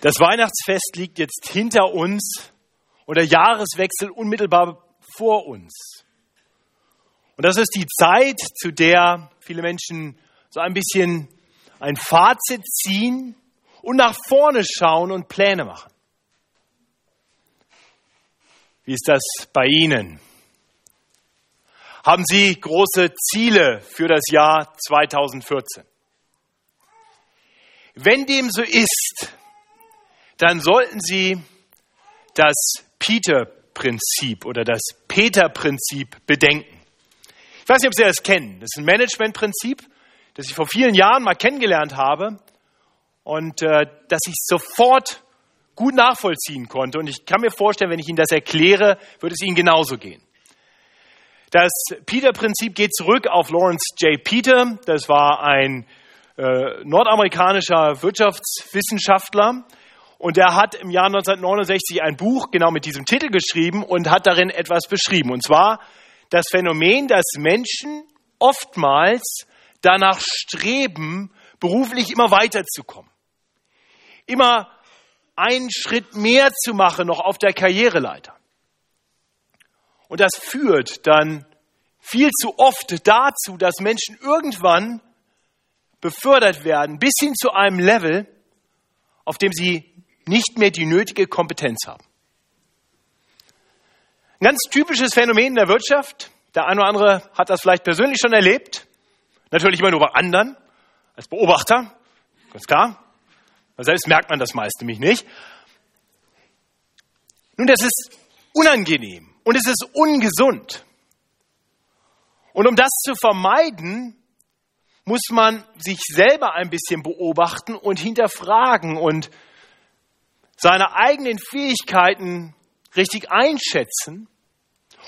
Das Weihnachtsfest liegt jetzt hinter uns und der Jahreswechsel unmittelbar vor uns. Und das ist die Zeit, zu der viele Menschen so ein bisschen ein Fazit ziehen und nach vorne schauen und Pläne machen. Wie ist das bei Ihnen? Haben Sie große Ziele für das Jahr 2014? Wenn dem so ist, dann sollten Sie das Peter-Prinzip oder das Peter-Prinzip bedenken. Ich weiß nicht, ob Sie das kennen. Das ist ein Management-Prinzip, das ich vor vielen Jahren mal kennengelernt habe und äh, das ich sofort gut nachvollziehen konnte. Und ich kann mir vorstellen, wenn ich Ihnen das erkläre, würde es Ihnen genauso gehen. Das Peter-Prinzip geht zurück auf Lawrence J. Peter. Das war ein äh, nordamerikanischer Wirtschaftswissenschaftler, und er hat im Jahr 1969 ein Buch genau mit diesem Titel geschrieben und hat darin etwas beschrieben. Und zwar das Phänomen, dass Menschen oftmals danach streben, beruflich immer weiterzukommen. Immer einen Schritt mehr zu machen, noch auf der Karriereleiter. Und das führt dann viel zu oft dazu, dass Menschen irgendwann befördert werden bis hin zu einem Level, auf dem sie nicht mehr die nötige Kompetenz haben. Ein ganz typisches Phänomen in der Wirtschaft. Der eine oder andere hat das vielleicht persönlich schon erlebt. Natürlich immer nur bei anderen, als Beobachter, ganz klar. Selbst merkt man das meist nämlich nicht. Nun, das ist unangenehm und es ist ungesund. Und um das zu vermeiden, muss man sich selber ein bisschen beobachten und hinterfragen und seine eigenen Fähigkeiten richtig einschätzen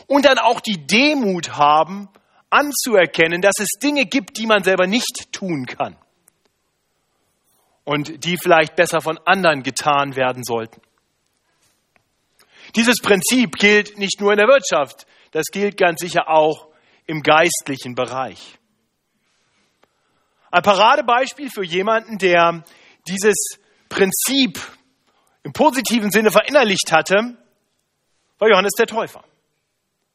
und dann auch die Demut haben, anzuerkennen, dass es Dinge gibt, die man selber nicht tun kann und die vielleicht besser von anderen getan werden sollten. Dieses Prinzip gilt nicht nur in der Wirtschaft, das gilt ganz sicher auch im geistlichen Bereich. Ein Paradebeispiel für jemanden, der dieses Prinzip im positiven Sinne verinnerlicht hatte, war Johannes der Täufer.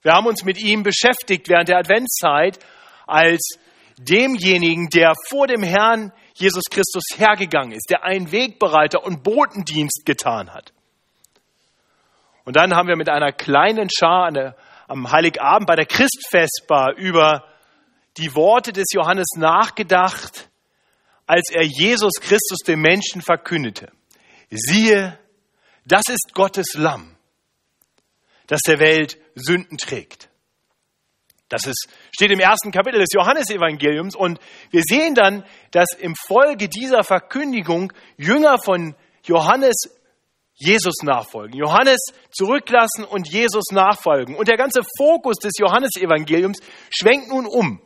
Wir haben uns mit ihm beschäftigt während der Adventszeit als demjenigen, der vor dem Herrn Jesus Christus hergegangen ist, der einen Wegbereiter und Botendienst getan hat. Und dann haben wir mit einer kleinen Schar der, am Heiligabend bei der Christfestbar über die Worte des Johannes nachgedacht, als er Jesus Christus dem Menschen verkündete siehe, das ist Gottes Lamm, das der Welt Sünden trägt. Das ist, steht im ersten Kapitel des Johannesevangeliums und wir sehen dann, dass im Folge dieser Verkündigung Jünger von Johannes Jesus nachfolgen, Johannes zurücklassen und Jesus nachfolgen. Und der ganze Fokus des Johannesevangeliums schwenkt nun um,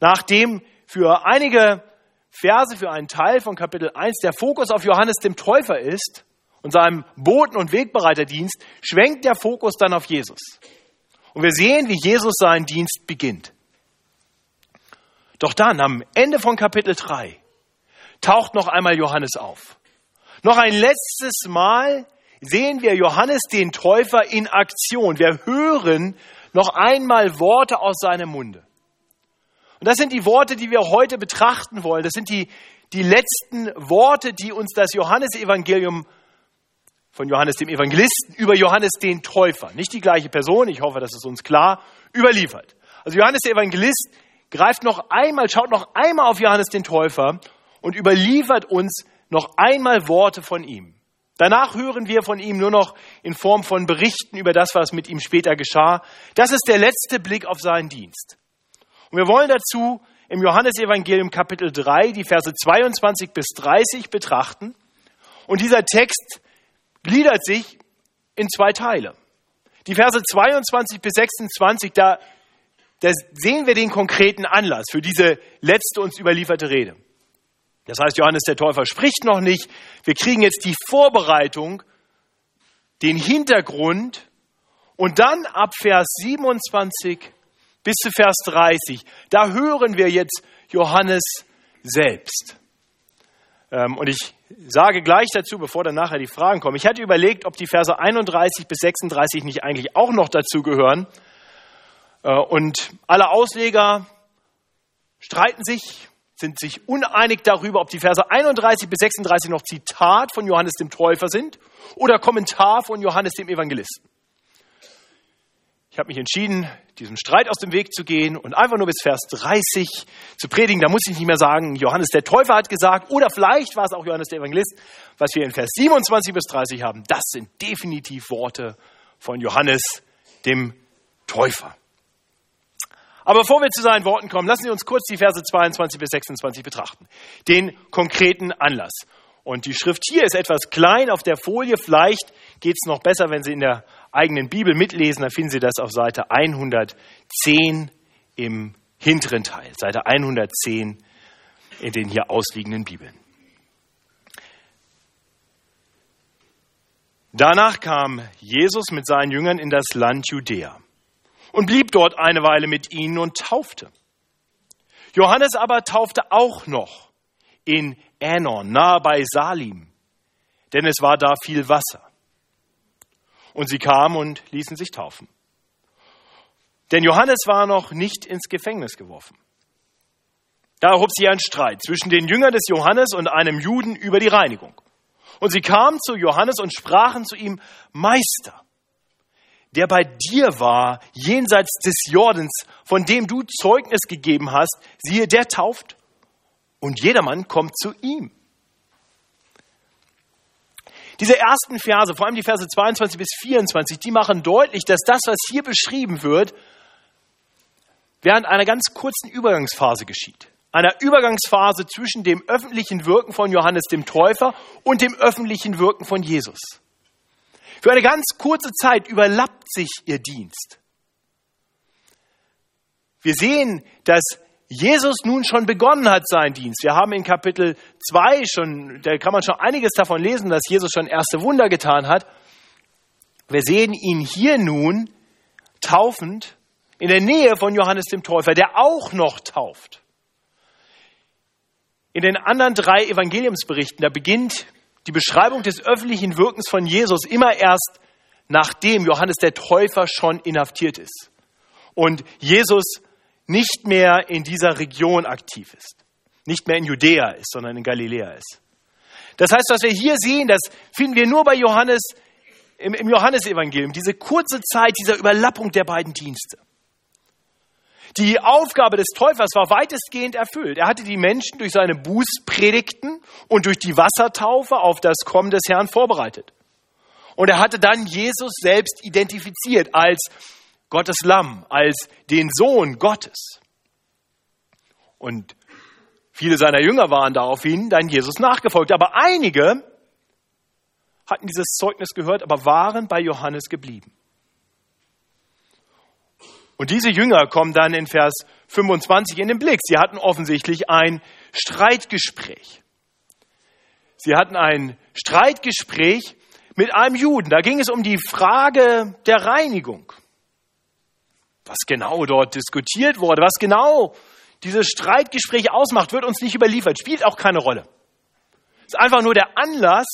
nachdem für einige Verse für einen Teil von Kapitel 1 der Fokus auf Johannes dem Täufer ist und seinem Boten- und Wegbereiterdienst, schwenkt der Fokus dann auf Jesus. Und wir sehen, wie Jesus seinen Dienst beginnt. Doch dann, am Ende von Kapitel 3, taucht noch einmal Johannes auf. Noch ein letztes Mal sehen wir Johannes den Täufer in Aktion. Wir hören noch einmal Worte aus seinem Munde. Und das sind die Worte, die wir heute betrachten wollen. Das sind die, die letzten Worte, die uns das Johannesevangelium von Johannes dem Evangelisten über Johannes den Täufer, nicht die gleiche Person, ich hoffe, das ist uns klar, überliefert. Also Johannes der Evangelist greift noch einmal, schaut noch einmal auf Johannes den Täufer und überliefert uns noch einmal Worte von ihm. Danach hören wir von ihm nur noch in Form von Berichten über das, was mit ihm später geschah. Das ist der letzte Blick auf seinen Dienst. Und wir wollen dazu im Johannesevangelium Kapitel 3 die Verse 22 bis 30 betrachten. Und dieser Text gliedert sich in zwei Teile. Die Verse 22 bis 26, da, da sehen wir den konkreten Anlass für diese letzte uns überlieferte Rede. Das heißt, Johannes der Täufer spricht noch nicht. Wir kriegen jetzt die Vorbereitung, den Hintergrund und dann ab Vers 27 bis zu Vers 30. Da hören wir jetzt Johannes selbst. Ähm, und ich sage gleich dazu, bevor dann nachher die Fragen kommen, ich hatte überlegt, ob die Verse 31 bis 36 nicht eigentlich auch noch dazu gehören. Äh, und alle Ausleger streiten sich, sind sich uneinig darüber, ob die Verse 31 bis 36 noch Zitat von Johannes dem Täufer sind oder Kommentar von Johannes dem Evangelisten. Ich habe mich entschieden, diesem Streit aus dem Weg zu gehen und einfach nur bis Vers 30 zu predigen. Da muss ich nicht mehr sagen, Johannes der Täufer hat gesagt oder vielleicht war es auch Johannes der Evangelist. Was wir in Vers 27 bis 30 haben, das sind definitiv Worte von Johannes dem Täufer. Aber bevor wir zu seinen Worten kommen, lassen Sie uns kurz die Verse 22 bis 26 betrachten. Den konkreten Anlass. Und die Schrift hier ist etwas klein auf der Folie. Vielleicht geht es noch besser, wenn Sie in der eigenen Bibel mitlesen. Dann finden Sie das auf Seite 110 im hinteren Teil. Seite 110 in den hier ausliegenden Bibeln. Danach kam Jesus mit seinen Jüngern in das Land Judäa und blieb dort eine Weile mit ihnen und taufte. Johannes aber taufte auch noch in Änon, nahe bei Salim, denn es war da viel Wasser. Und sie kamen und ließen sich taufen. Denn Johannes war noch nicht ins Gefängnis geworfen. Da erhob sich ein Streit zwischen den Jüngern des Johannes und einem Juden über die Reinigung. Und sie kamen zu Johannes und sprachen zu ihm, Meister, der bei dir war, jenseits des Jordans, von dem du Zeugnis gegeben hast, siehe, der tauft und jedermann kommt zu ihm. Diese ersten Verse, vor allem die Verse 22 bis 24, die machen deutlich, dass das, was hier beschrieben wird, während einer ganz kurzen Übergangsphase geschieht. Einer Übergangsphase zwischen dem öffentlichen Wirken von Johannes dem Täufer und dem öffentlichen Wirken von Jesus. Für eine ganz kurze Zeit überlappt sich ihr Dienst. Wir sehen, dass Jesus nun schon begonnen hat seinen Dienst. Wir haben in Kapitel 2 schon, da kann man schon einiges davon lesen, dass Jesus schon erste Wunder getan hat. Wir sehen ihn hier nun taufend in der Nähe von Johannes dem Täufer, der auch noch tauft. In den anderen drei Evangeliumsberichten, da beginnt die Beschreibung des öffentlichen Wirkens von Jesus immer erst nachdem Johannes der Täufer schon inhaftiert ist und Jesus nicht mehr in dieser Region aktiv ist, nicht mehr in Judäa ist, sondern in Galiläa ist. Das heißt, was wir hier sehen, das finden wir nur bei Johannes im, im Johannesevangelium, diese kurze Zeit dieser Überlappung der beiden Dienste. Die Aufgabe des Täufers war weitestgehend erfüllt. Er hatte die Menschen durch seine Bußpredigten und durch die Wassertaufe auf das Kommen des Herrn vorbereitet. Und er hatte dann Jesus selbst identifiziert als Gottes Lamm, als den Sohn Gottes. Und viele seiner Jünger waren daraufhin dann Jesus nachgefolgt. Aber einige hatten dieses Zeugnis gehört, aber waren bei Johannes geblieben. Und diese Jünger kommen dann in Vers 25 in den Blick. Sie hatten offensichtlich ein Streitgespräch. Sie hatten ein Streitgespräch mit einem Juden. Da ging es um die Frage der Reinigung was genau dort diskutiert wurde, was genau dieses Streitgespräch ausmacht, wird uns nicht überliefert, spielt auch keine Rolle. Es ist einfach nur der Anlass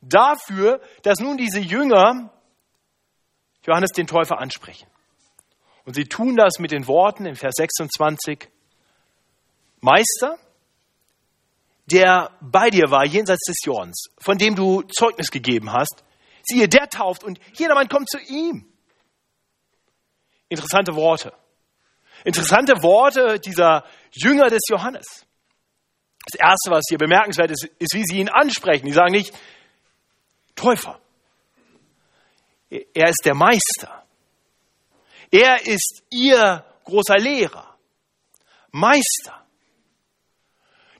dafür, dass nun diese Jünger Johannes den Täufer ansprechen. Und sie tun das mit den Worten in Vers 26, Meister, der bei dir war jenseits des Jordans, von dem du Zeugnis gegeben hast, siehe, der tauft und jedermann kommt zu ihm. Interessante Worte. Interessante Worte dieser Jünger des Johannes. Das Erste, was hier bemerkenswert ist, ist, wie sie ihn ansprechen. Die sagen nicht Täufer. Er ist der Meister. Er ist ihr großer Lehrer. Meister.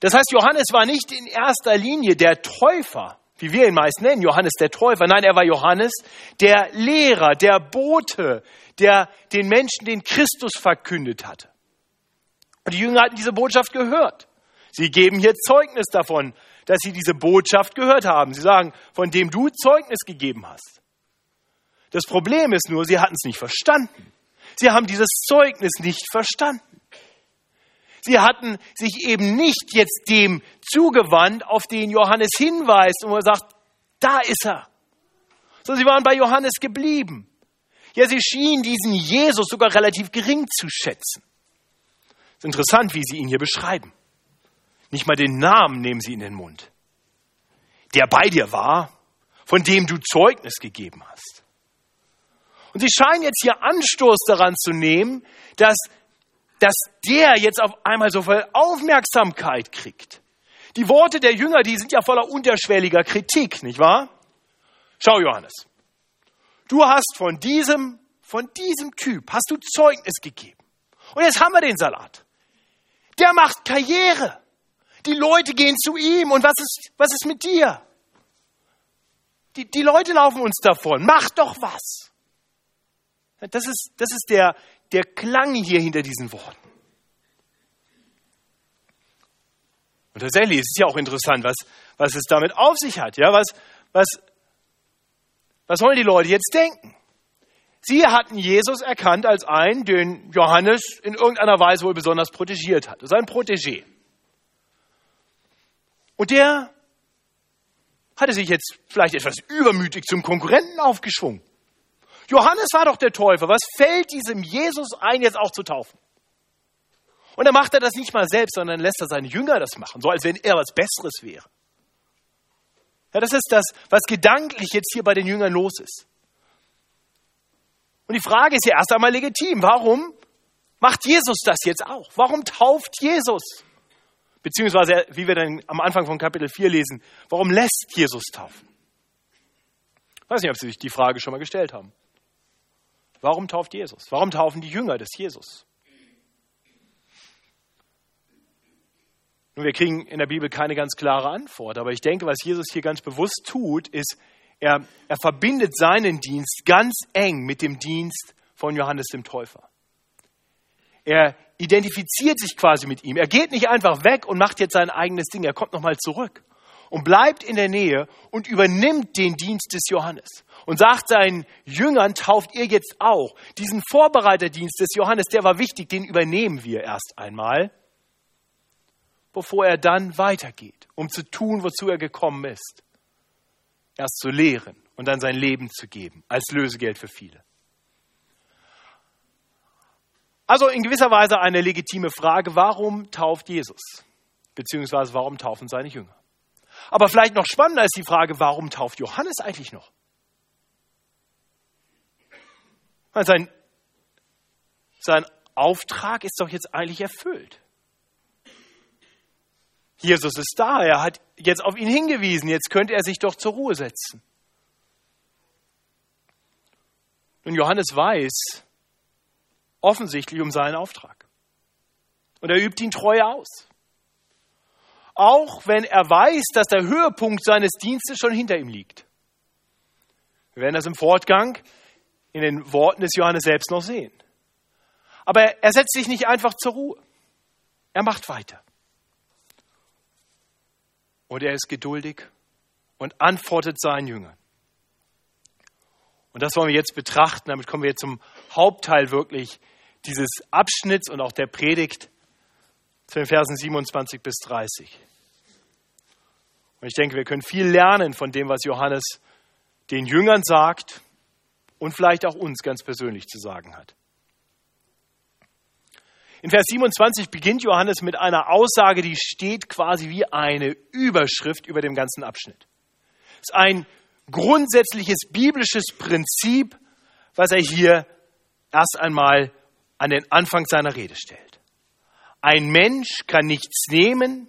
Das heißt, Johannes war nicht in erster Linie der Täufer, wie wir ihn meist nennen, Johannes der Täufer. Nein, er war Johannes, der Lehrer, der Bote, der den Menschen den Christus verkündet hatte. Und die Jünger hatten diese Botschaft gehört. Sie geben hier Zeugnis davon, dass sie diese Botschaft gehört haben. Sie sagen, von dem du Zeugnis gegeben hast. Das Problem ist nur, sie hatten es nicht verstanden. Sie haben dieses Zeugnis nicht verstanden. Sie hatten sich eben nicht jetzt dem zugewandt, auf den Johannes hinweist und wo er sagt, da ist er. Sondern sie waren bei Johannes geblieben. Ja, sie schienen diesen Jesus sogar relativ gering zu schätzen. Es ist interessant, wie sie ihn hier beschreiben. Nicht mal den Namen nehmen sie in den Mund. Der bei dir war, von dem du Zeugnis gegeben hast. Und sie scheinen jetzt hier Anstoß daran zu nehmen, dass, dass der jetzt auf einmal so viel Aufmerksamkeit kriegt. Die Worte der Jünger, die sind ja voller unterschwelliger Kritik, nicht wahr? Schau, Johannes. Du hast von diesem, von diesem Typ, hast du Zeugnis gegeben. Und jetzt haben wir den Salat. Der macht Karriere. Die Leute gehen zu ihm. Und was ist, was ist mit dir? Die, die Leute laufen uns davon. Mach doch was. Das ist, das ist der, der Klang hier hinter diesen Worten. Und tatsächlich ist es ja auch interessant, was, was es damit auf sich hat. Ja, was, was, was sollen die Leute jetzt denken? Sie hatten Jesus erkannt als einen, den Johannes in irgendeiner Weise wohl besonders protegiert hat. Sein Protégé. Und der hatte sich jetzt vielleicht etwas übermütig zum Konkurrenten aufgeschwungen. Johannes war doch der Täufer. Was fällt diesem Jesus ein, jetzt auch zu taufen? Und dann macht er das nicht mal selbst, sondern lässt er seine Jünger das machen, so als wenn er was Besseres wäre. Ja, das ist das, was gedanklich jetzt hier bei den Jüngern los ist. Und die Frage ist ja erst einmal legitim. Warum macht Jesus das jetzt auch? Warum tauft Jesus? Beziehungsweise, wie wir dann am Anfang von Kapitel 4 lesen, warum lässt Jesus taufen? Ich weiß nicht, ob Sie sich die Frage schon mal gestellt haben. Warum tauft Jesus? Warum taufen die Jünger des Jesus? Nun, wir kriegen in der Bibel keine ganz klare Antwort, aber ich denke, was Jesus hier ganz bewusst tut, ist, er, er verbindet seinen Dienst ganz eng mit dem Dienst von Johannes dem Täufer. Er identifiziert sich quasi mit ihm. Er geht nicht einfach weg und macht jetzt sein eigenes Ding. Er kommt nochmal zurück und bleibt in der Nähe und übernimmt den Dienst des Johannes und sagt seinen Jüngern, tauft ihr jetzt auch. Diesen Vorbereiterdienst des Johannes, der war wichtig, den übernehmen wir erst einmal, bevor er dann weitergeht, um zu tun, wozu er gekommen ist. Erst zu lehren und dann sein Leben zu geben, als Lösegeld für viele. Also in gewisser Weise eine legitime Frage, warum tauft Jesus? Beziehungsweise warum taufen seine Jünger? Aber vielleicht noch spannender ist die Frage, warum tauft Johannes eigentlich noch? Sein, sein Auftrag ist doch jetzt eigentlich erfüllt. Jesus ist da, er hat jetzt auf ihn hingewiesen, jetzt könnte er sich doch zur Ruhe setzen. Und Johannes weiß offensichtlich um seinen Auftrag. Und er übt ihn treu aus. Auch wenn er weiß, dass der Höhepunkt seines Dienstes schon hinter ihm liegt. Wir werden das im Fortgang in den Worten des Johannes selbst noch sehen. Aber er setzt sich nicht einfach zur Ruhe. Er macht weiter. Und er ist geduldig und antwortet seinen Jüngern. Und das wollen wir jetzt betrachten. Damit kommen wir jetzt zum Hauptteil wirklich dieses Abschnitts und auch der Predigt zu den Versen 27 bis 30. Und ich denke, wir können viel lernen von dem, was Johannes den Jüngern sagt und vielleicht auch uns ganz persönlich zu sagen hat. In Vers 27 beginnt Johannes mit einer Aussage, die steht quasi wie eine Überschrift über dem ganzen Abschnitt. Es ist ein grundsätzliches biblisches Prinzip, was er hier erst einmal an den Anfang seiner Rede stellt. Ein Mensch kann nichts nehmen,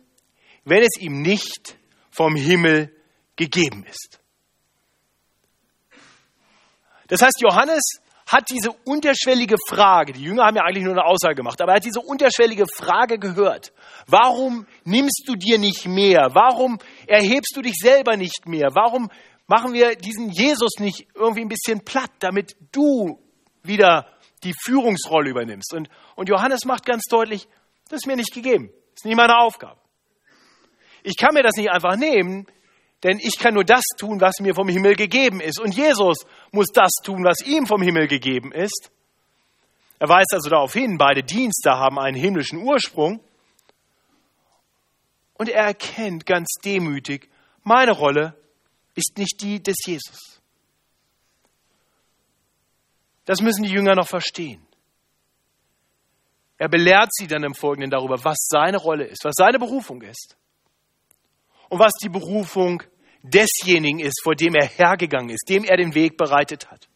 wenn es ihm nicht vom Himmel gegeben ist. Das heißt, Johannes hat diese unterschwellige Frage, die Jünger haben ja eigentlich nur eine Aussage gemacht, aber er hat diese unterschwellige Frage gehört. Warum nimmst du dir nicht mehr? Warum erhebst du dich selber nicht mehr? Warum machen wir diesen Jesus nicht irgendwie ein bisschen platt, damit du wieder die Führungsrolle übernimmst? Und, und Johannes macht ganz deutlich, das ist mir nicht gegeben. Das ist nicht meine Aufgabe. Ich kann mir das nicht einfach nehmen, denn ich kann nur das tun, was mir vom Himmel gegeben ist. Und Jesus muss das tun, was ihm vom Himmel gegeben ist. Er weist also darauf hin, beide Dienste haben einen himmlischen Ursprung. Und er erkennt ganz demütig, meine Rolle ist nicht die des Jesus. Das müssen die Jünger noch verstehen. Er belehrt sie dann im Folgenden darüber, was seine Rolle ist, was seine Berufung ist und was die Berufung desjenigen ist, vor dem er hergegangen ist, dem er den Weg bereitet hat.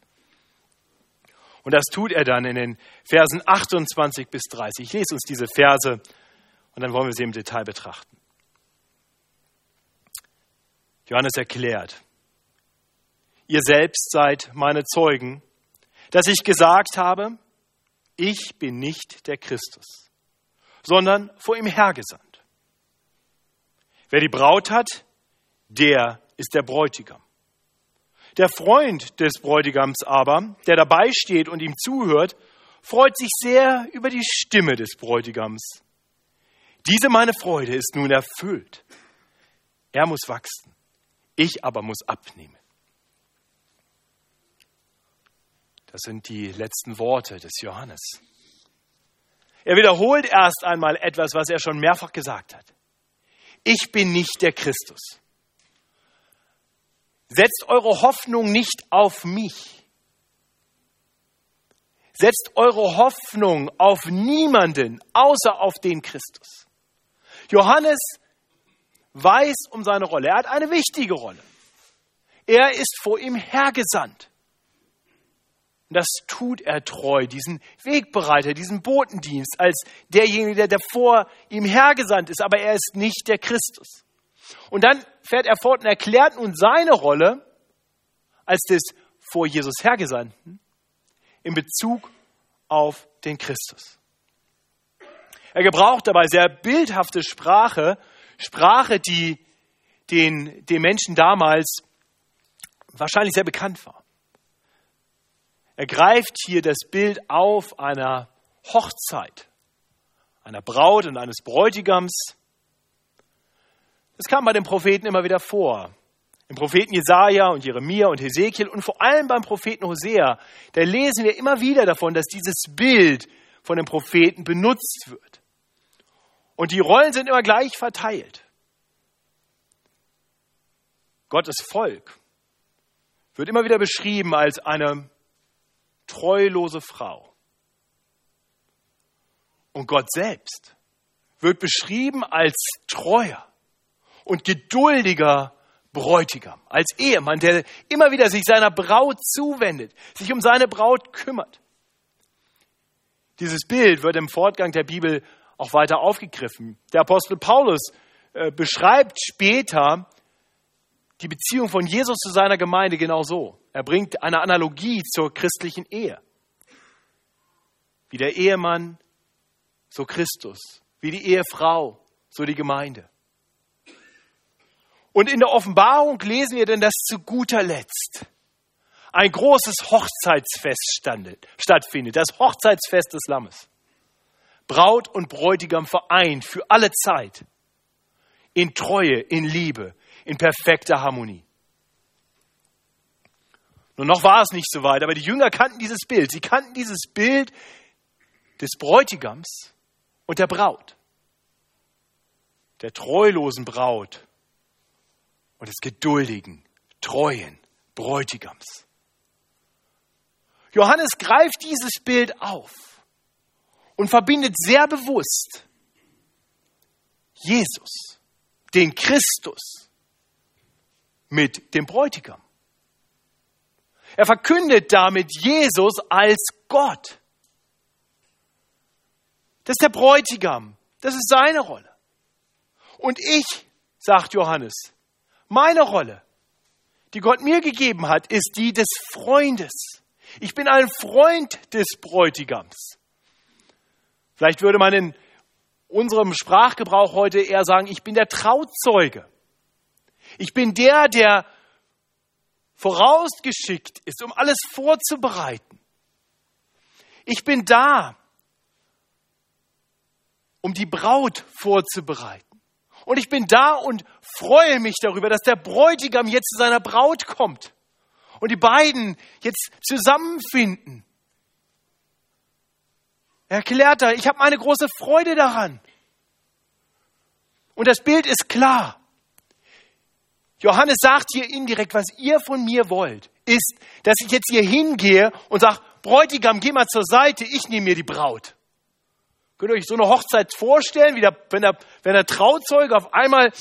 Und das tut er dann in den Versen 28 bis 30. Ich lese uns diese Verse und dann wollen wir sie im Detail betrachten. Johannes erklärt, ihr selbst seid meine Zeugen, dass ich gesagt habe, ich bin nicht der Christus, sondern vor ihm hergesandt. Wer die Braut hat, der ist der Bräutigam. Der Freund des Bräutigams aber, der dabei steht und ihm zuhört, freut sich sehr über die Stimme des Bräutigams. Diese meine Freude ist nun erfüllt. Er muss wachsen, ich aber muss abnehmen. Das sind die letzten Worte des Johannes. Er wiederholt erst einmal etwas, was er schon mehrfach gesagt hat. Ich bin nicht der Christus. Setzt eure Hoffnung nicht auf mich. Setzt eure Hoffnung auf niemanden außer auf den Christus. Johannes weiß um seine Rolle. Er hat eine wichtige Rolle. Er ist vor ihm hergesandt. Und das tut er treu, diesen Wegbereiter, diesen Botendienst, als derjenige, der vor ihm hergesandt ist, aber er ist nicht der Christus. Und dann fährt er fort und erklärt nun seine Rolle als des vor Jesus Hergesandten in Bezug auf den Christus. Er gebraucht dabei sehr bildhafte Sprache, Sprache, die den, den Menschen damals wahrscheinlich sehr bekannt war. Er greift hier das Bild auf einer Hochzeit, einer Braut und eines Bräutigams. Das kam bei den Propheten immer wieder vor. Im Propheten Jesaja und Jeremia und Hesekiel und vor allem beim Propheten Hosea, da lesen wir immer wieder davon, dass dieses Bild von den Propheten benutzt wird. Und die Rollen sind immer gleich verteilt. Gottes Volk wird immer wieder beschrieben als eine treulose Frau. Und Gott selbst wird beschrieben als treuer und geduldiger Bräutigam, als Ehemann, der immer wieder sich seiner Braut zuwendet, sich um seine Braut kümmert. Dieses Bild wird im Fortgang der Bibel auch weiter aufgegriffen. Der Apostel Paulus äh, beschreibt später die Beziehung von Jesus zu seiner Gemeinde genau so. Er bringt eine Analogie zur christlichen Ehe. Wie der Ehemann, so Christus. Wie die Ehefrau, so die Gemeinde. Und in der Offenbarung lesen wir denn, dass zu guter Letzt ein großes Hochzeitsfest stattfindet, das Hochzeitsfest des Lammes. Braut und Bräutigam vereint für alle Zeit in Treue, in Liebe, in perfekter Harmonie. Nur noch war es nicht so weit, aber die Jünger kannten dieses Bild. Sie kannten dieses Bild des Bräutigams und der Braut, der treulosen Braut und des geduldigen, treuen Bräutigams. Johannes greift dieses Bild auf und verbindet sehr bewusst Jesus, den Christus, mit dem Bräutigam. Er verkündet damit Jesus als Gott. Das ist der Bräutigam. Das ist seine Rolle. Und ich, sagt Johannes, meine Rolle, die Gott mir gegeben hat, ist die des Freundes. Ich bin ein Freund des Bräutigams. Vielleicht würde man in unserem Sprachgebrauch heute eher sagen, ich bin der Trauzeuge. Ich bin der, der vorausgeschickt ist, um alles vorzubereiten. Ich bin da, um die Braut vorzubereiten. Und ich bin da und freue mich darüber, dass der Bräutigam jetzt zu seiner Braut kommt und die beiden jetzt zusammenfinden. Er erklärt da, ich habe meine große Freude daran. Und das Bild ist klar. Johannes sagt hier indirekt, was ihr von mir wollt, ist, dass ich jetzt hier hingehe und sage, Bräutigam, geh mal zur Seite, ich nehme mir die Braut. Könnt ihr euch so eine Hochzeit vorstellen, wie der, wenn, der, wenn der Trauzeuge auf einmal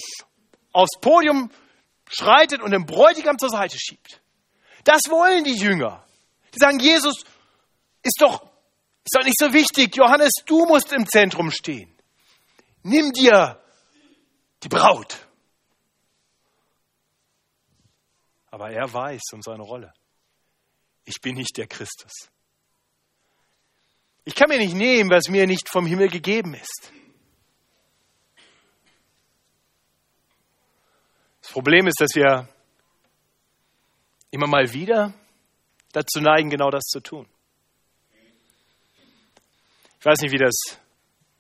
aufs Podium schreitet und den Bräutigam zur Seite schiebt? Das wollen die Jünger. Die sagen, Jesus ist doch, ist doch nicht so wichtig. Johannes, du musst im Zentrum stehen. Nimm dir die Braut. Aber er weiß um seine Rolle. Ich bin nicht der Christus. Ich kann mir nicht nehmen, was mir nicht vom Himmel gegeben ist. Das Problem ist, dass wir immer mal wieder dazu neigen, genau das zu tun. Ich weiß nicht, wie das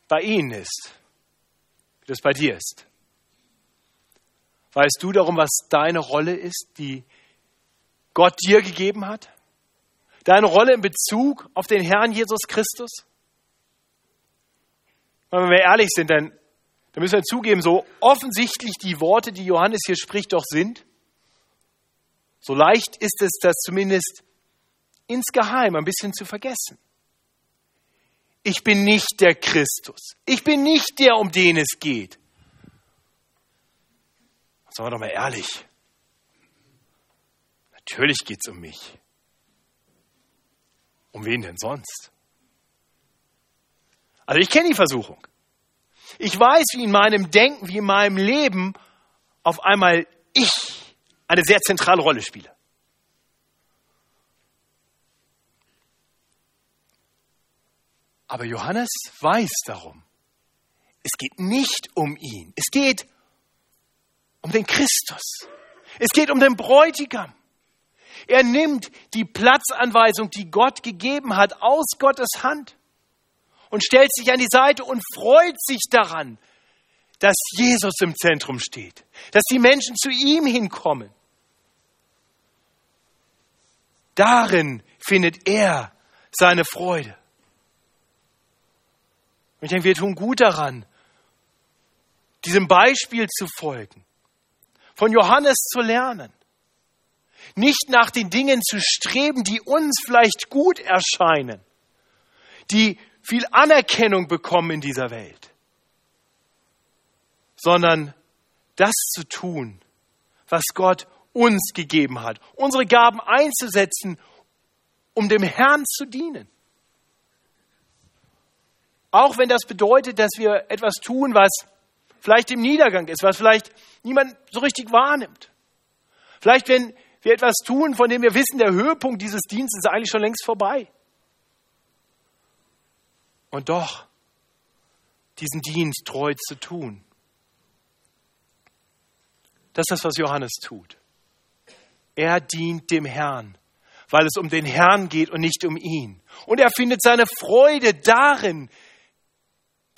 bei Ihnen ist, wie das bei dir ist. Weißt du darum, was deine Rolle ist, die Gott dir gegeben hat? Deine Rolle in Bezug auf den Herrn Jesus Christus? Wenn wir ehrlich sind, dann, dann müssen wir zugeben, so offensichtlich die Worte, die Johannes hier spricht, doch sind, so leicht ist es, das zumindest insgeheim ein bisschen zu vergessen. Ich bin nicht der Christus. Ich bin nicht der, um den es geht. Sagen wir doch mal ehrlich. Natürlich geht es um mich. Um wen denn sonst? Also ich kenne die Versuchung. Ich weiß, wie in meinem Denken, wie in meinem Leben auf einmal ich eine sehr zentrale Rolle spiele. Aber Johannes weiß darum. Es geht nicht um ihn. Es geht um den Christus. Es geht um den Bräutigam. Er nimmt die Platzanweisung, die Gott gegeben hat, aus Gottes Hand und stellt sich an die Seite und freut sich daran, dass Jesus im Zentrum steht, dass die Menschen zu ihm hinkommen. Darin findet er seine Freude. Und ich denke, wir tun gut daran, diesem Beispiel zu folgen, von Johannes zu lernen, nicht nach den Dingen zu streben, die uns vielleicht gut erscheinen, die viel Anerkennung bekommen in dieser Welt, sondern das zu tun, was Gott uns gegeben hat, unsere Gaben einzusetzen, um dem Herrn zu dienen. Auch wenn das bedeutet, dass wir etwas tun, was vielleicht im Niedergang ist, was vielleicht niemand so richtig wahrnimmt. Vielleicht, wenn wir etwas tun, von dem wir wissen, der Höhepunkt dieses Dienstes ist eigentlich schon längst vorbei. Und doch diesen Dienst treu zu tun. Das ist das, was Johannes tut. Er dient dem Herrn, weil es um den Herrn geht und nicht um ihn. Und er findet seine Freude darin,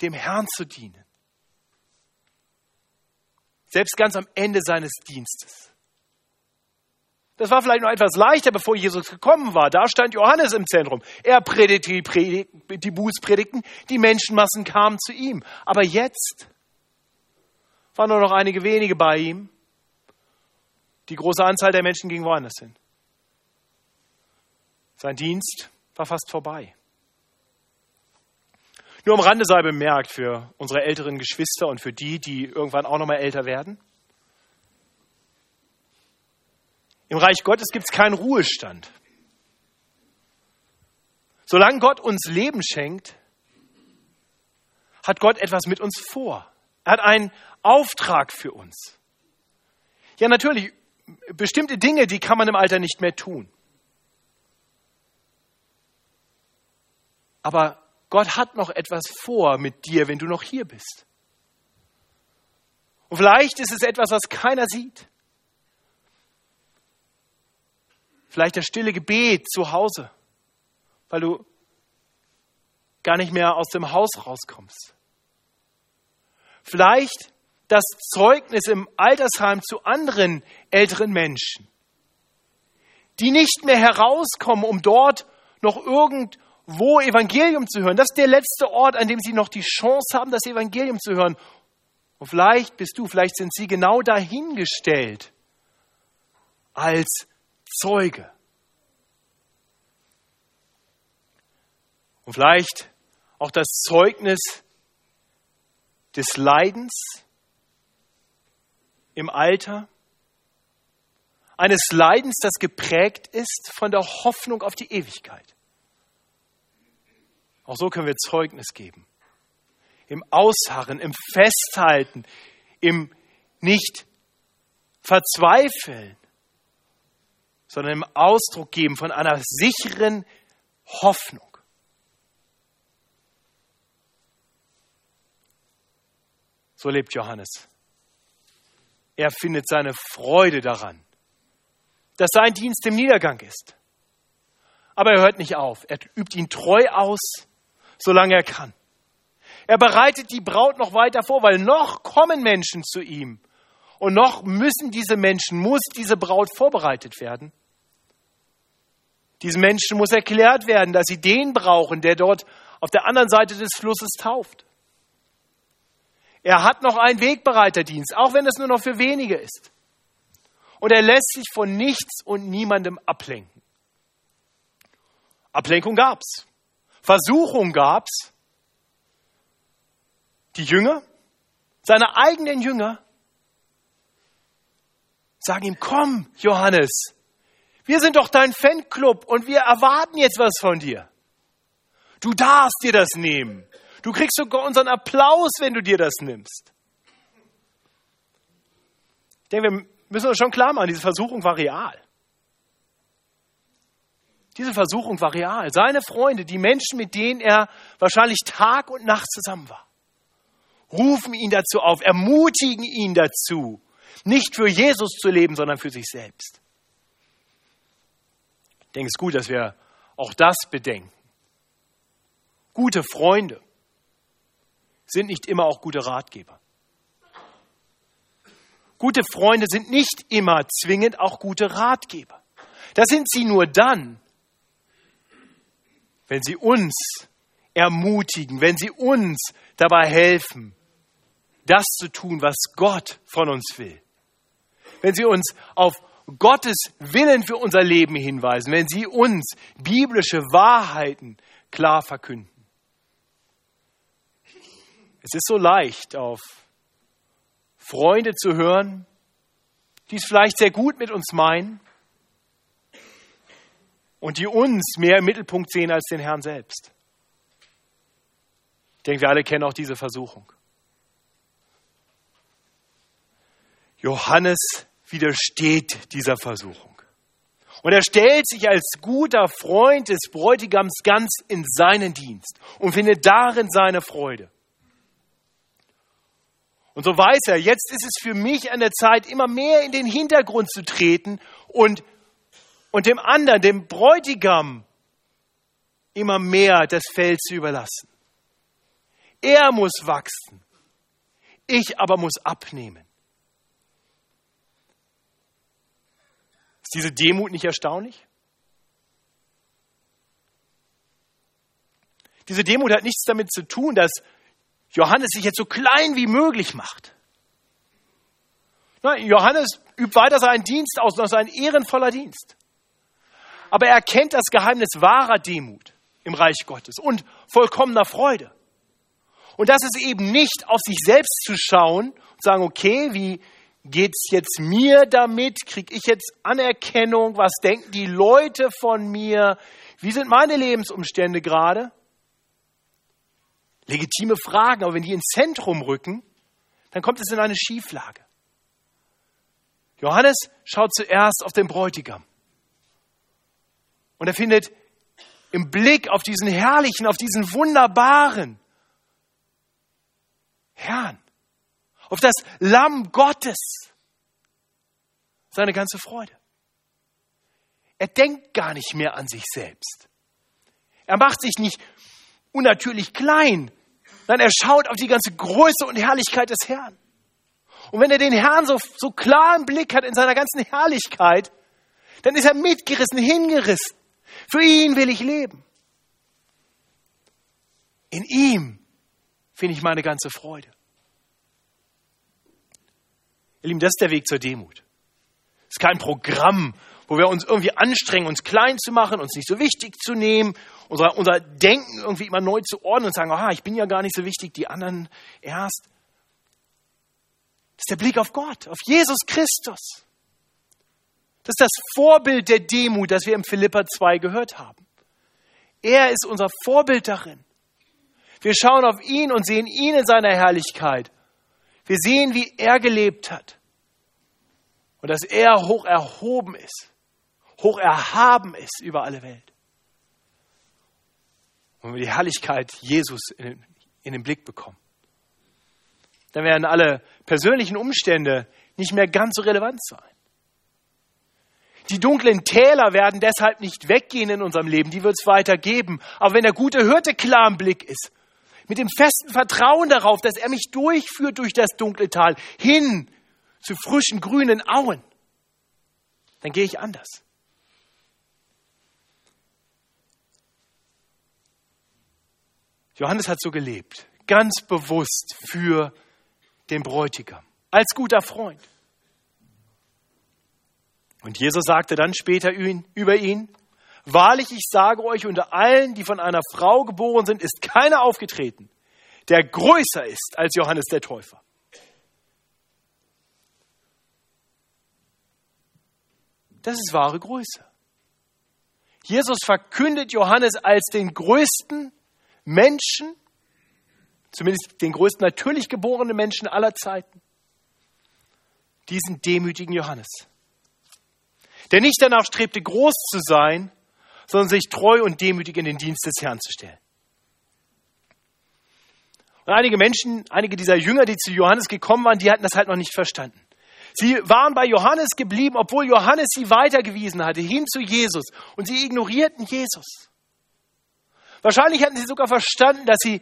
dem Herrn zu dienen. Selbst ganz am Ende seines Dienstes. Das war vielleicht noch etwas leichter, bevor Jesus gekommen war. Da stand Johannes im Zentrum. Er predigte die, Predigt, die Bußpredigten, die Menschenmassen kamen zu ihm. Aber jetzt waren nur noch einige wenige bei ihm. Die große Anzahl der Menschen ging woanders hin. Sein Dienst war fast vorbei. Nur am Rande sei bemerkt für unsere älteren Geschwister und für die, die irgendwann auch noch mal älter werden. Im Reich Gottes gibt es keinen Ruhestand. Solange Gott uns Leben schenkt, hat Gott etwas mit uns vor. Er hat einen Auftrag für uns. Ja, natürlich, bestimmte Dinge, die kann man im Alter nicht mehr tun. Aber Gott hat noch etwas vor mit dir, wenn du noch hier bist. Und vielleicht ist es etwas, was keiner sieht. Vielleicht das stille Gebet zu Hause, weil du gar nicht mehr aus dem Haus rauskommst. Vielleicht das Zeugnis im Altersheim zu anderen älteren Menschen, die nicht mehr herauskommen, um dort noch irgend wo Evangelium zu hören. Das ist der letzte Ort, an dem sie noch die Chance haben, das Evangelium zu hören. Und vielleicht bist du, vielleicht sind sie genau dahingestellt als Zeuge. Und vielleicht auch das Zeugnis des Leidens im Alter, eines Leidens, das geprägt ist von der Hoffnung auf die Ewigkeit. Auch so können wir Zeugnis geben. Im Ausharren, im Festhalten, im nicht verzweifeln, sondern im Ausdruck geben von einer sicheren Hoffnung. So lebt Johannes. Er findet seine Freude daran, dass sein Dienst im Niedergang ist. Aber er hört nicht auf. Er übt ihn treu aus, solange er kann. Er bereitet die Braut noch weiter vor, weil noch kommen Menschen zu ihm. Und noch müssen diese Menschen, muss diese Braut vorbereitet werden. Diesen Menschen muss erklärt werden, dass sie den brauchen, der dort auf der anderen Seite des Flusses tauft. Er hat noch einen Wegbereiterdienst, auch wenn es nur noch für wenige ist. Und er lässt sich von nichts und niemandem ablenken. Ablenkung gab's. Versuchung gab's. Die Jünger, seine eigenen Jünger, sagen ihm, komm, Johannes, wir sind doch dein Fanclub und wir erwarten jetzt was von dir. Du darfst dir das nehmen. Du kriegst sogar unseren Applaus, wenn du dir das nimmst. Ich denke, wir müssen uns schon klar machen, diese Versuchung war real. Diese Versuchung war real. Seine Freunde, die Menschen, mit denen er wahrscheinlich Tag und Nacht zusammen war, rufen ihn dazu auf, ermutigen ihn dazu, nicht für Jesus zu leben, sondern für sich selbst. Ich denke, es ist gut, dass wir auch das bedenken. Gute Freunde sind nicht immer auch gute Ratgeber. Gute Freunde sind nicht immer zwingend auch gute Ratgeber. Das sind sie nur dann, wenn sie uns ermutigen, wenn sie uns dabei helfen, das zu tun, was Gott von uns will. Wenn sie uns auf Gottes Willen für unser Leben hinweisen, wenn sie uns biblische Wahrheiten klar verkünden. Es ist so leicht, auf Freunde zu hören, die es vielleicht sehr gut mit uns meinen und die uns mehr im Mittelpunkt sehen als den Herrn selbst. Ich denke, wir alle kennen auch diese Versuchung. Johannes widersteht dieser Versuchung. Und er stellt sich als guter Freund des Bräutigams ganz in seinen Dienst und findet darin seine Freude. Und so weiß er, jetzt ist es für mich an der Zeit, immer mehr in den Hintergrund zu treten und, und dem anderen, dem Bräutigam, immer mehr das Feld zu überlassen. Er muss wachsen, ich aber muss abnehmen. Ist diese Demut nicht erstaunlich? Diese Demut hat nichts damit zu tun, dass Johannes sich jetzt so klein wie möglich macht. Johannes übt weiter seinen Dienst aus, noch sein ehrenvoller Dienst. Aber er kennt das Geheimnis wahrer Demut im Reich Gottes und vollkommener Freude. Und das ist eben nicht auf sich selbst zu schauen und sagen, okay, wie geht's jetzt mir damit? Kriege ich jetzt Anerkennung? Was denken die Leute von mir? Wie sind meine Lebensumstände gerade? legitime Fragen, aber wenn die ins Zentrum rücken, dann kommt es in eine Schieflage. Johannes schaut zuerst auf den Bräutigam. Und er findet im Blick auf diesen herrlichen, auf diesen wunderbaren Herrn, auf das Lamm Gottes, seine ganze Freude. Er denkt gar nicht mehr an sich selbst. Er macht sich nicht unnatürlich klein. Nein, er schaut auf die ganze Größe und Herrlichkeit des Herrn. Und wenn er den Herrn so, so klar im Blick hat in seiner ganzen Herrlichkeit, dann ist er mitgerissen, hingerissen. Für ihn will ich leben. In ihm finde ich meine ganze Freude. Ihr Lieben, das ist der Weg zur Demut. Es ist kein Programm, wo wir uns irgendwie anstrengen, uns klein zu machen, uns nicht so wichtig zu nehmen, unser, unser Denken irgendwie immer neu zu ordnen und sagen, aha, ich bin ja gar nicht so wichtig, die anderen erst. Das ist der Blick auf Gott, auf Jesus Christus. Das ist das Vorbild der Demut, das wir im Philippa 2 gehört haben. Er ist unser Vorbild darin. Wir schauen auf ihn und sehen ihn in seiner Herrlichkeit. Wir sehen, wie er gelebt hat. Und dass er hoch erhoben ist, hoch erhaben ist über alle Welt. Und wir die Herrlichkeit Jesus in den, in den Blick bekommen. Dann werden alle persönlichen Umstände nicht mehr ganz so relevant sein. Die dunklen Täler werden deshalb nicht weggehen in unserem Leben, die wird es weiter geben. Aber wenn der gute Hirte klar im Blick ist, mit dem festen Vertrauen darauf, dass er mich durchführt durch das dunkle Tal, hin zu frischen, grünen Auen, dann gehe ich anders. Johannes hat so gelebt, ganz bewusst für den Bräutigam, als guter Freund. Und Jesus sagte dann später über ihn, Wahrlich, ich sage euch, unter allen, die von einer Frau geboren sind, ist keiner aufgetreten, der größer ist als Johannes der Täufer. Das ist wahre Größe. Jesus verkündet Johannes als den größten Menschen, zumindest den größten natürlich geborenen Menschen aller Zeiten, diesen demütigen Johannes der nicht danach strebte, groß zu sein, sondern sich treu und demütig in den Dienst des Herrn zu stellen. Und einige Menschen, einige dieser Jünger, die zu Johannes gekommen waren, die hatten das halt noch nicht verstanden. Sie waren bei Johannes geblieben, obwohl Johannes sie weitergewiesen hatte, hin zu Jesus. Und sie ignorierten Jesus. Wahrscheinlich hatten sie sogar verstanden, dass sie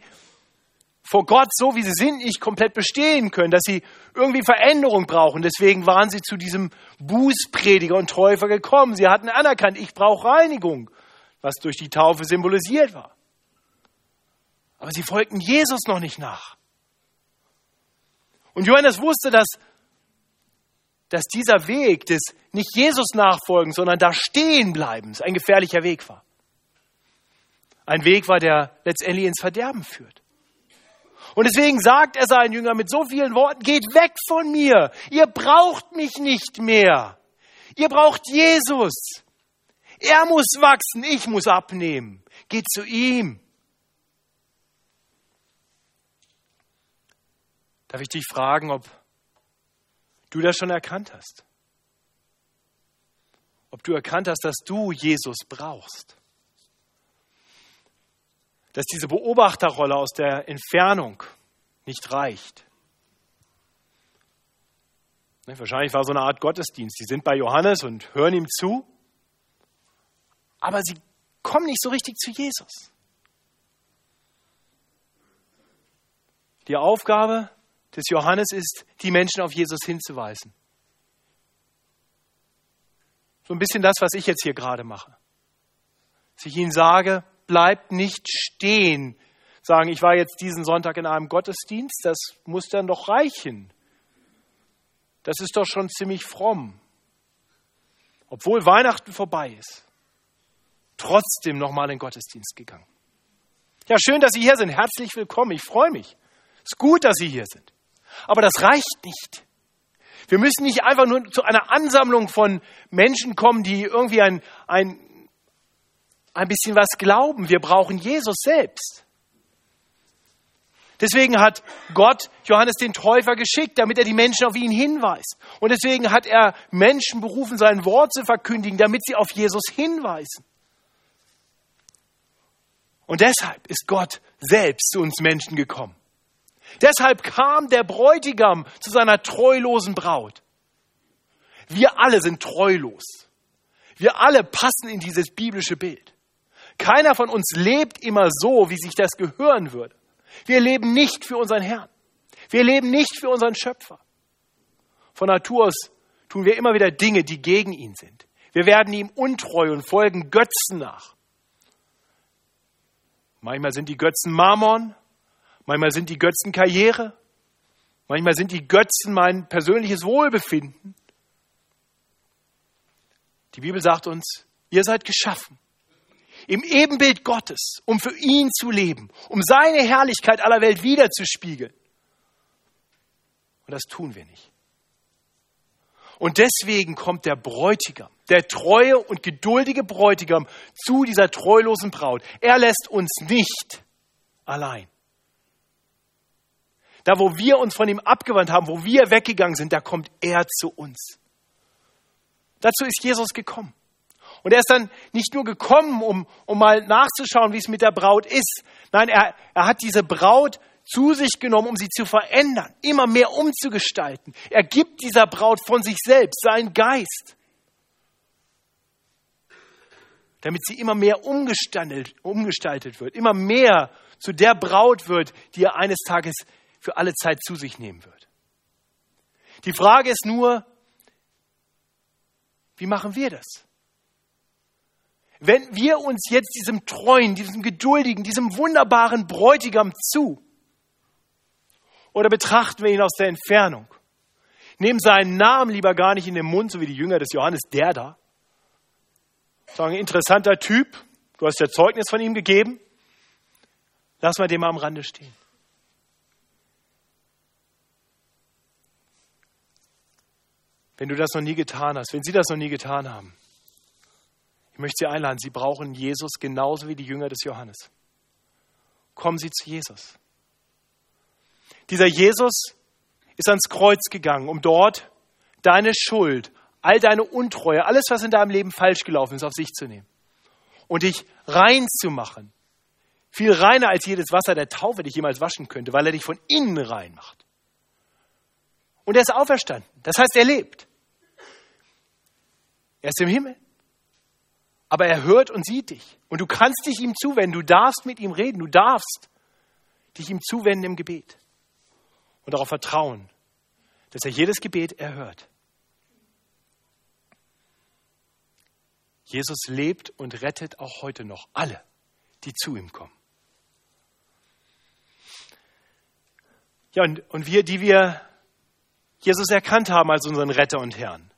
vor Gott, so wie sie sind, nicht komplett bestehen können, dass sie irgendwie Veränderung brauchen. Deswegen waren sie zu diesem Bußprediger und Täufer gekommen. Sie hatten anerkannt, ich brauche Reinigung, was durch die Taufe symbolisiert war. Aber sie folgten Jesus noch nicht nach. Und Johannes wusste, dass, dass dieser Weg des nicht Jesus nachfolgen, sondern da stehen bleibens ein gefährlicher Weg war. Ein Weg war, der letztendlich ins Verderben führt. Und deswegen sagt er seinen Jüngern mit so vielen Worten, geht weg von mir. Ihr braucht mich nicht mehr. Ihr braucht Jesus. Er muss wachsen, ich muss abnehmen. Geht zu ihm. Darf ich dich fragen, ob du das schon erkannt hast? Ob du erkannt hast, dass du Jesus brauchst? Dass diese Beobachterrolle aus der Entfernung nicht reicht. Ne, wahrscheinlich war so eine Art Gottesdienst. Die sind bei Johannes und hören ihm zu, aber sie kommen nicht so richtig zu Jesus. Die Aufgabe des Johannes ist, die Menschen auf Jesus hinzuweisen. So ein bisschen das, was ich jetzt hier gerade mache. Dass ich ihnen sage, bleibt nicht stehen. Sagen, ich war jetzt diesen Sonntag in einem Gottesdienst, das muss dann doch reichen. Das ist doch schon ziemlich fromm. Obwohl Weihnachten vorbei ist, trotzdem nochmal in den Gottesdienst gegangen. Ja, schön, dass Sie hier sind. Herzlich willkommen. Ich freue mich. Es ist gut, dass Sie hier sind. Aber das reicht nicht. Wir müssen nicht einfach nur zu einer Ansammlung von Menschen kommen, die irgendwie ein, ein ein bisschen was glauben. Wir brauchen Jesus selbst. Deswegen hat Gott Johannes den Täufer geschickt, damit er die Menschen auf ihn hinweist. Und deswegen hat er Menschen berufen, sein Wort zu verkündigen, damit sie auf Jesus hinweisen. Und deshalb ist Gott selbst zu uns Menschen gekommen. Deshalb kam der Bräutigam zu seiner treulosen Braut. Wir alle sind treulos. Wir alle passen in dieses biblische Bild. Keiner von uns lebt immer so, wie sich das gehören würde. Wir leben nicht für unseren Herrn. Wir leben nicht für unseren Schöpfer. Von Natur aus tun wir immer wieder Dinge, die gegen ihn sind. Wir werden ihm untreu und folgen Götzen nach. Manchmal sind die Götzen Mammon, manchmal sind die Götzen Karriere, Manchmal sind die Götzen mein persönliches Wohlbefinden. Die Bibel sagt uns, ihr seid geschaffen im Ebenbild Gottes, um für ihn zu leben, um seine Herrlichkeit aller Welt wiederzuspiegeln. Und das tun wir nicht. Und deswegen kommt der Bräutigam, der treue und geduldige Bräutigam zu dieser treulosen Braut. Er lässt uns nicht allein. Da, wo wir uns von ihm abgewandt haben, wo wir weggegangen sind, da kommt er zu uns. Dazu ist Jesus gekommen. Und er ist dann nicht nur gekommen, um, um mal nachzuschauen, wie es mit der Braut ist. Nein, er, er hat diese Braut zu sich genommen, um sie zu verändern, immer mehr umzugestalten. Er gibt dieser Braut von sich selbst seinen Geist, damit sie immer mehr umgestaltet, umgestaltet wird, immer mehr zu der Braut wird, die er eines Tages für alle Zeit zu sich nehmen wird. Die Frage ist nur, wie machen wir das? Wenn wir uns jetzt diesem treuen, diesem geduldigen, diesem wunderbaren Bräutigam zu, oder betrachten wir ihn aus der Entfernung? Nehmen seinen Namen lieber gar nicht in den Mund, so wie die Jünger des Johannes, der da. Sagen, interessanter Typ, du hast ja Zeugnis von ihm gegeben. Lass mal den mal am Rande stehen. Wenn du das noch nie getan hast, wenn Sie das noch nie getan haben, möchte Sie einladen, Sie brauchen Jesus genauso wie die Jünger des Johannes. Kommen Sie zu Jesus. Dieser Jesus ist ans Kreuz gegangen, um dort deine Schuld, all deine Untreue, alles, was in deinem Leben falsch gelaufen ist, auf sich zu nehmen und dich rein zu machen. Viel reiner als jedes Wasser der Taufe dich jemals waschen könnte, weil er dich von innen rein macht. Und er ist auferstanden. Das heißt, er lebt. Er ist im Himmel. Aber er hört und sieht dich. Und du kannst dich ihm zuwenden. Du darfst mit ihm reden. Du darfst dich ihm zuwenden im Gebet und darauf vertrauen, dass er jedes Gebet erhört. Jesus lebt und rettet auch heute noch alle, die zu ihm kommen. Ja, und, und wir, die wir Jesus erkannt haben als unseren Retter und Herrn,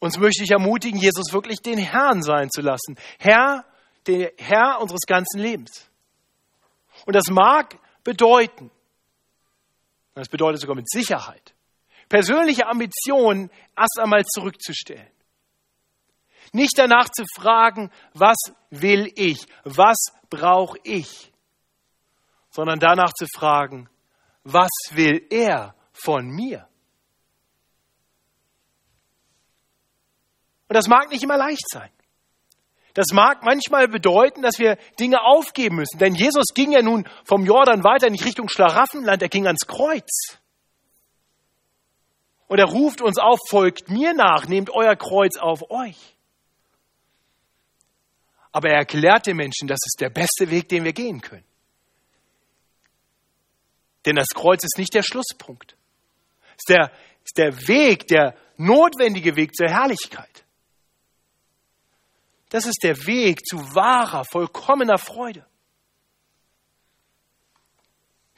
uns möchte ich ermutigen, Jesus wirklich den Herrn sein zu lassen. Herr, der Herr unseres ganzen Lebens. Und das mag bedeuten. Das bedeutet sogar mit Sicherheit. Persönliche Ambitionen erst einmal zurückzustellen. Nicht danach zu fragen, was will ich, was brauche ich, sondern danach zu fragen, was will er von mir? Und das mag nicht immer leicht sein. Das mag manchmal bedeuten, dass wir Dinge aufgeben müssen. Denn Jesus ging ja nun vom Jordan weiter nicht Richtung Schlaraffenland, er ging ans Kreuz. Und er ruft uns auf, folgt mir nach, nehmt euer Kreuz auf euch. Aber er erklärt den Menschen, das ist der beste Weg, den wir gehen können. Denn das Kreuz ist nicht der Schlusspunkt. Es ist der, ist der Weg, der notwendige Weg zur Herrlichkeit. Das ist der Weg zu wahrer, vollkommener Freude.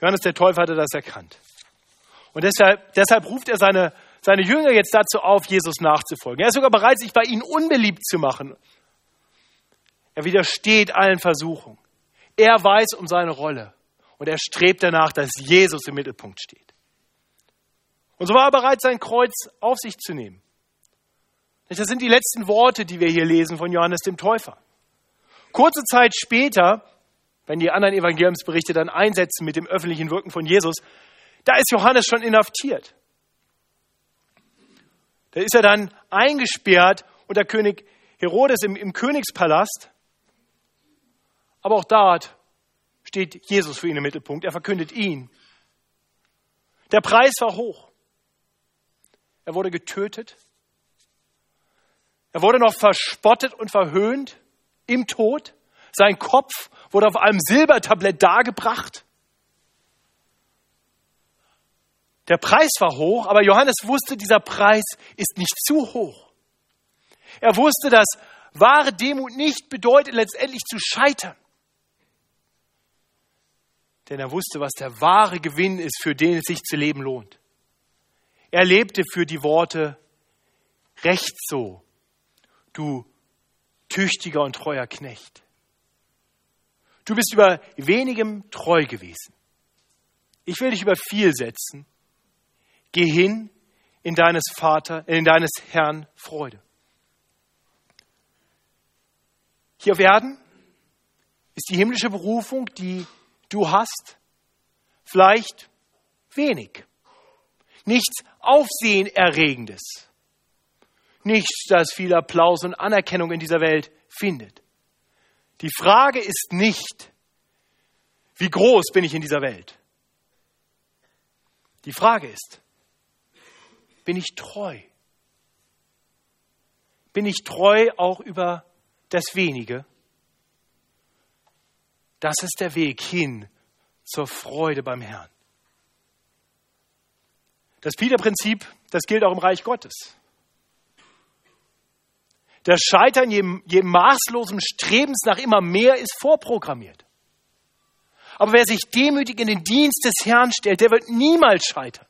Johannes der Täufer hatte das erkannt. Und deshalb, deshalb ruft er seine, seine Jünger jetzt dazu auf, Jesus nachzufolgen. Er ist sogar bereit, sich bei ihnen unbeliebt zu machen. Er widersteht allen Versuchungen. Er weiß um seine Rolle und er strebt danach, dass Jesus im Mittelpunkt steht. Und so war er bereit, sein Kreuz auf sich zu nehmen. Das sind die letzten Worte, die wir hier lesen von Johannes dem Täufer. Kurze Zeit später, wenn die anderen Evangeliumsberichte dann einsetzen mit dem öffentlichen Wirken von Jesus, da ist Johannes schon inhaftiert. Da ist er dann eingesperrt unter König Herodes im, im Königspalast. Aber auch dort steht Jesus für ihn im Mittelpunkt. Er verkündet ihn. Der Preis war hoch. Er wurde getötet. Er wurde noch verspottet und verhöhnt im Tod. Sein Kopf wurde auf einem Silbertablett dargebracht. Der Preis war hoch, aber Johannes wusste, dieser Preis ist nicht zu hoch. Er wusste, dass wahre Demut nicht bedeutet, letztendlich zu scheitern. denn er wusste, was der wahre Gewinn ist, für den es sich zu leben lohnt. Er lebte für die Worte, recht so, du tüchtiger und treuer Knecht. Du bist über wenigem treu gewesen. Ich will dich über viel setzen. Geh hin in deines Vater, in deines Herrn Freude. Hier auf Erden ist die himmlische Berufung, die du hast, vielleicht wenig. Nichts Aufsehenerregendes. Nichts, das viel Applaus und Anerkennung in dieser Welt findet. Die Frage ist nicht, wie groß bin ich in dieser Welt? Die Frage ist, bin ich treu? Bin ich treu auch über das Wenige? Das ist der Weg hin zur Freude beim Herrn. Das Peter-Prinzip, das gilt auch im Reich Gottes. Das Scheitern jedem, jedem maßlosen Strebens nach immer mehr ist vorprogrammiert. Aber wer sich demütig in den Dienst des Herrn stellt, der wird niemals scheitern.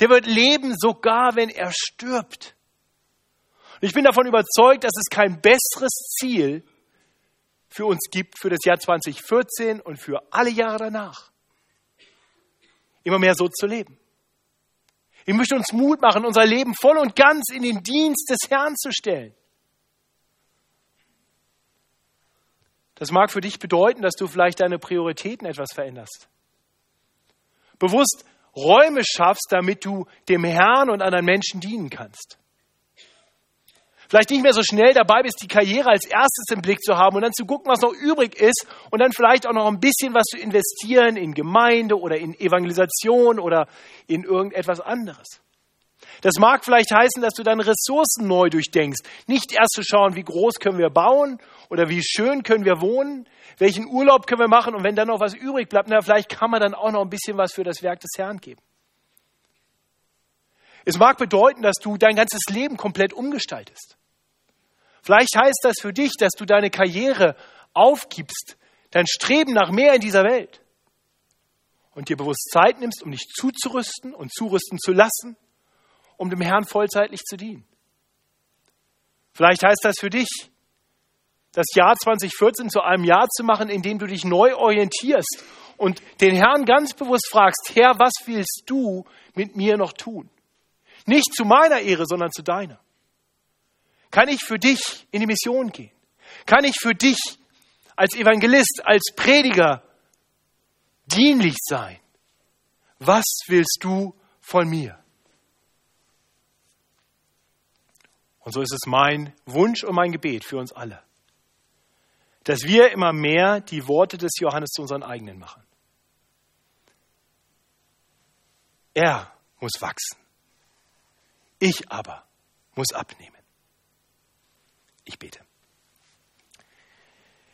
Der wird leben, sogar wenn er stirbt. Und ich bin davon überzeugt, dass es kein besseres Ziel für uns gibt für das Jahr 2014 und für alle Jahre danach. Immer mehr so zu leben. Ich möchte uns Mut machen, unser Leben voll und ganz in den Dienst des Herrn zu stellen. Das mag für dich bedeuten, dass du vielleicht deine Prioritäten etwas veränderst. Bewusst Räume schaffst, damit du dem Herrn und anderen Menschen dienen kannst. Vielleicht nicht mehr so schnell dabei bist, die Karriere als erstes im Blick zu haben und dann zu gucken, was noch übrig ist und dann vielleicht auch noch ein bisschen was zu investieren in Gemeinde oder in Evangelisation oder in irgendetwas anderes. Das mag vielleicht heißen, dass du deine Ressourcen neu durchdenkst. Nicht erst zu schauen, wie groß können wir bauen oder wie schön können wir wohnen, welchen Urlaub können wir machen und wenn dann noch was übrig bleibt, na, vielleicht kann man dann auch noch ein bisschen was für das Werk des Herrn geben. Es mag bedeuten, dass du dein ganzes Leben komplett umgestaltest. Vielleicht heißt das für dich, dass du deine Karriere aufgibst, dein Streben nach mehr in dieser Welt und dir bewusst Zeit nimmst, um dich zuzurüsten und zurüsten zu lassen, um dem Herrn vollzeitlich zu dienen. Vielleicht heißt das für dich, das Jahr 2014 zu einem Jahr zu machen, in dem du dich neu orientierst und den Herrn ganz bewusst fragst, Herr, was willst du mit mir noch tun? Nicht zu meiner Ehre, sondern zu deiner. Kann ich für dich in die Mission gehen? Kann ich für dich als Evangelist, als Prediger dienlich sein? Was willst du von mir? Und so ist es mein Wunsch und mein Gebet für uns alle, dass wir immer mehr die Worte des Johannes zu unseren eigenen machen. Er muss wachsen. Ich aber muss abnehmen. Ich bete.